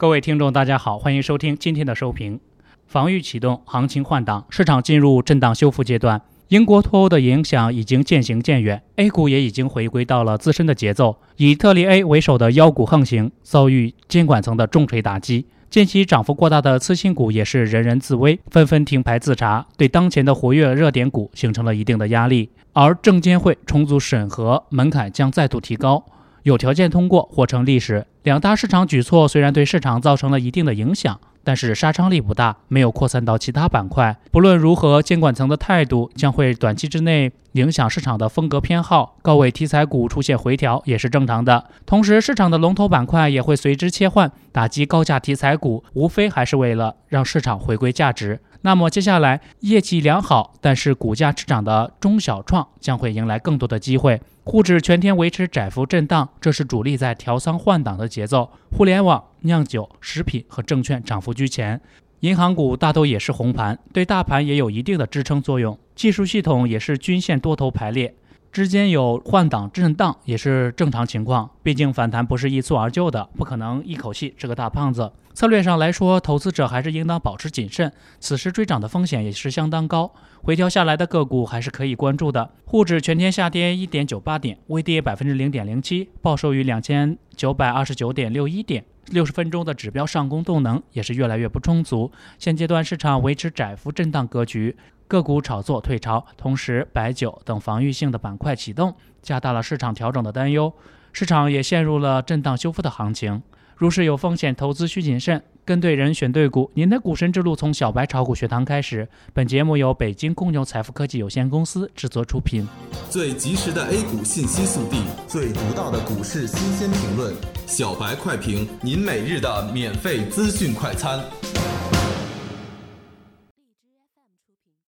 各位听众，大家好，欢迎收听今天的收评。防御启动，行情换挡，市场进入震荡修复阶段。英国脱欧的影响已经渐行渐远，A 股也已经回归到了自身的节奏。以特例 A 为首的妖股横行，遭遇监管层的重锤打击。近期涨幅过大的次新股也是人人自危，纷纷停牌自查，对当前的活跃热点股形成了一定的压力。而证监会重组审核门槛将再度提高。有条件通过或成历史。两大市场举措虽然对市场造成了一定的影响，但是杀伤力不大，没有扩散到其他板块。不论如何，监管层的态度将会短期之内影响市场的风格偏好。高位题材股出现回调也是正常的。同时，市场的龙头板块也会随之切换，打击高价题材股，无非还是为了让市场回归价值。那么接下来业绩良好，但是股价滞涨的中小创将会迎来更多的机会。沪指全天维持窄幅震荡，这是主力在调仓换挡的节奏。互联网、酿酒、食品和证券涨幅居前，银行股大都也是红盘，对大盘也有一定的支撑作用。技术系统也是均线多头排列。之间有换挡震荡也是正常情况，毕竟反弹不是一蹴而就的，不可能一口气吃个大胖子。策略上来说，投资者还是应当保持谨慎，此时追涨的风险也是相当高。回调下来的个股还是可以关注的。沪指全天下跌一点九八点，微跌百分之零点零七，报收于两千九百二十九点六一点。六十分钟的指标上攻动能也是越来越不充足，现阶段市场维持窄幅震荡格局。个股炒作退潮，同时白酒等防御性的板块启动，加大了市场调整的担忧，市场也陷入了震荡修复的行情。入市有风险，投资需谨慎，跟对人选对股。您的股神之路从小白炒股学堂开始。本节目由北京公牛财富科技有限公司制作出品。最及时的 A 股信息速递，最独到的股市新鲜评论，小白快评，您每日的免费资讯快餐。